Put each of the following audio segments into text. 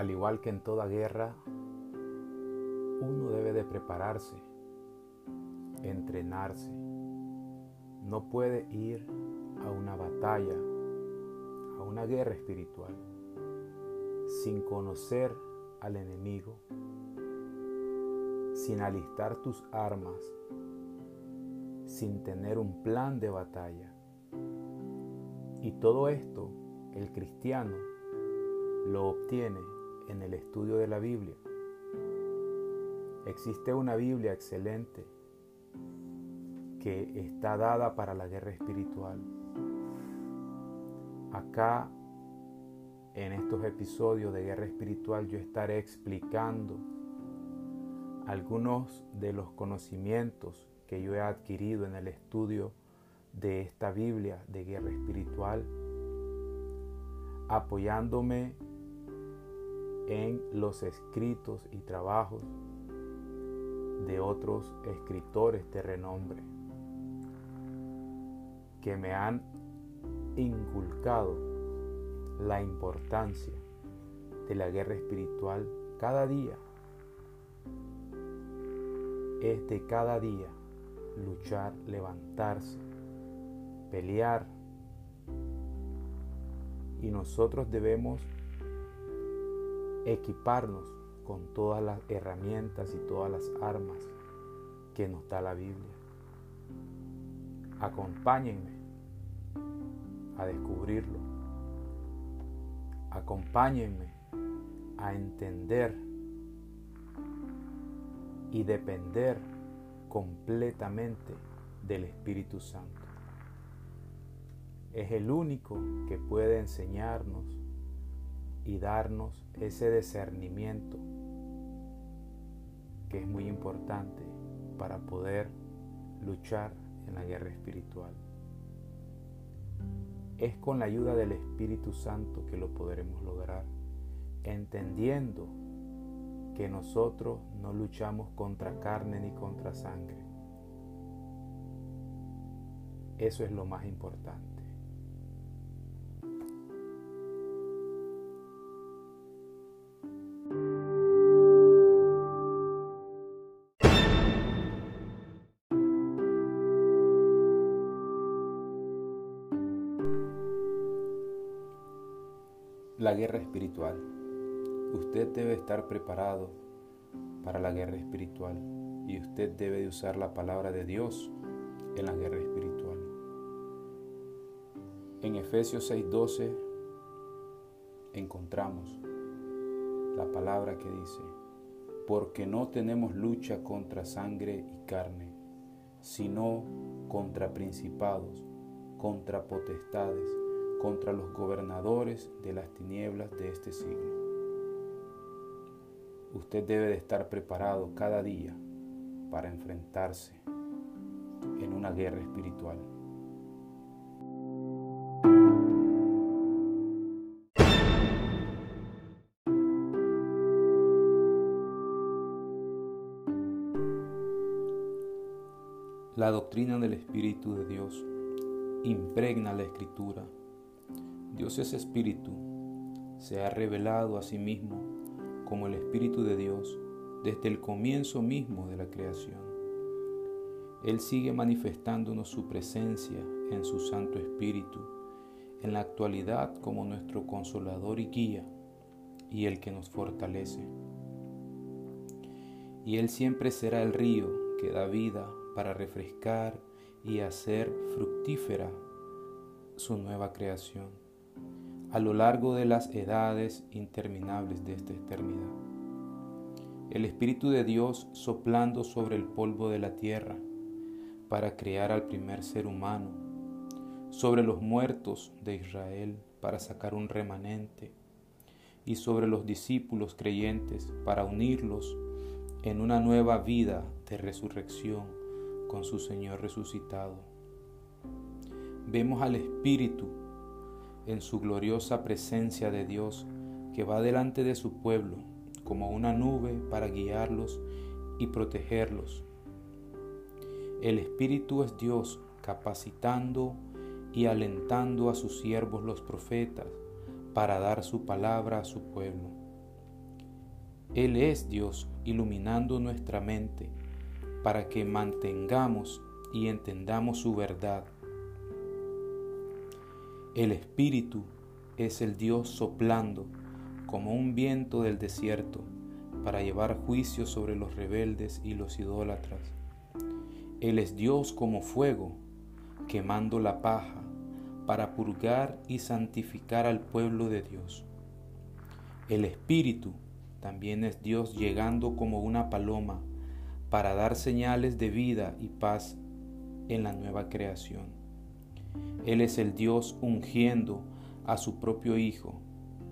Al igual que en toda guerra, uno debe de prepararse, entrenarse. No puede ir a una batalla, a una guerra espiritual, sin conocer al enemigo, sin alistar tus armas, sin tener un plan de batalla. Y todo esto el cristiano lo obtiene en el estudio de la Biblia. Existe una Biblia excelente que está dada para la guerra espiritual. Acá, en estos episodios de guerra espiritual, yo estaré explicando algunos de los conocimientos que yo he adquirido en el estudio de esta Biblia de guerra espiritual, apoyándome en los escritos y trabajos de otros escritores de renombre que me han inculcado la importancia de la guerra espiritual cada día. Es de cada día luchar, levantarse, pelear. Y nosotros debemos equiparnos con todas las herramientas y todas las armas que nos da la Biblia. Acompáñenme a descubrirlo. Acompáñenme a entender y depender completamente del Espíritu Santo. Es el único que puede enseñarnos y darnos ese discernimiento que es muy importante para poder luchar en la guerra espiritual. Es con la ayuda del Espíritu Santo que lo podremos lograr, entendiendo que nosotros no luchamos contra carne ni contra sangre. Eso es lo más importante. La guerra espiritual. Usted debe estar preparado para la guerra espiritual y usted debe de usar la palabra de Dios en la guerra espiritual. En Efesios 6:12 encontramos la palabra que dice, porque no tenemos lucha contra sangre y carne, sino contra principados, contra potestades contra los gobernadores de las tinieblas de este siglo. Usted debe de estar preparado cada día para enfrentarse en una guerra espiritual. La doctrina del Espíritu de Dios impregna la Escritura Dios es espíritu, se ha revelado a sí mismo como el Espíritu de Dios desde el comienzo mismo de la creación. Él sigue manifestándonos su presencia en su Santo Espíritu, en la actualidad como nuestro consolador y guía, y el que nos fortalece. Y Él siempre será el río que da vida para refrescar y hacer fructífera su nueva creación a lo largo de las edades interminables de esta eternidad. El Espíritu de Dios soplando sobre el polvo de la tierra para crear al primer ser humano, sobre los muertos de Israel para sacar un remanente y sobre los discípulos creyentes para unirlos en una nueva vida de resurrección con su Señor resucitado. Vemos al Espíritu en su gloriosa presencia de Dios que va delante de su pueblo como una nube para guiarlos y protegerlos. El Espíritu es Dios capacitando y alentando a sus siervos los profetas para dar su palabra a su pueblo. Él es Dios iluminando nuestra mente para que mantengamos y entendamos su verdad. El Espíritu es el Dios soplando como un viento del desierto para llevar juicio sobre los rebeldes y los idólatras. Él es Dios como fuego, quemando la paja para purgar y santificar al pueblo de Dios. El Espíritu también es Dios llegando como una paloma para dar señales de vida y paz en la nueva creación. Él es el Dios ungiendo a su propio Hijo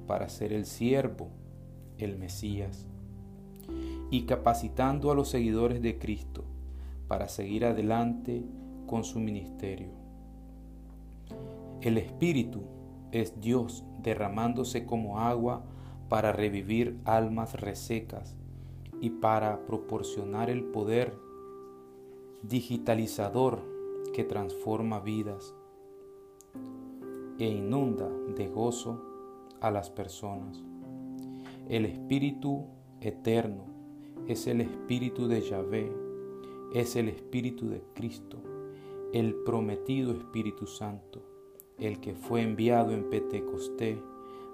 para ser el siervo, el Mesías, y capacitando a los seguidores de Cristo para seguir adelante con su ministerio. El Espíritu es Dios derramándose como agua para revivir almas resecas y para proporcionar el poder digitalizador que transforma vidas e inunda de gozo a las personas. El Espíritu eterno es el Espíritu de Yahvé, es el Espíritu de Cristo, el prometido Espíritu Santo, el que fue enviado en Pentecostés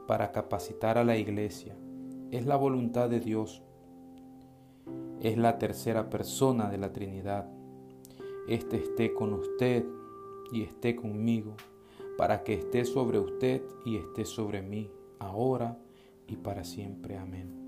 para capacitar a la iglesia. Es la voluntad de Dios. Es la tercera persona de la Trinidad. Este esté con usted y esté conmigo, para que esté sobre usted y esté sobre mí, ahora y para siempre. Amén.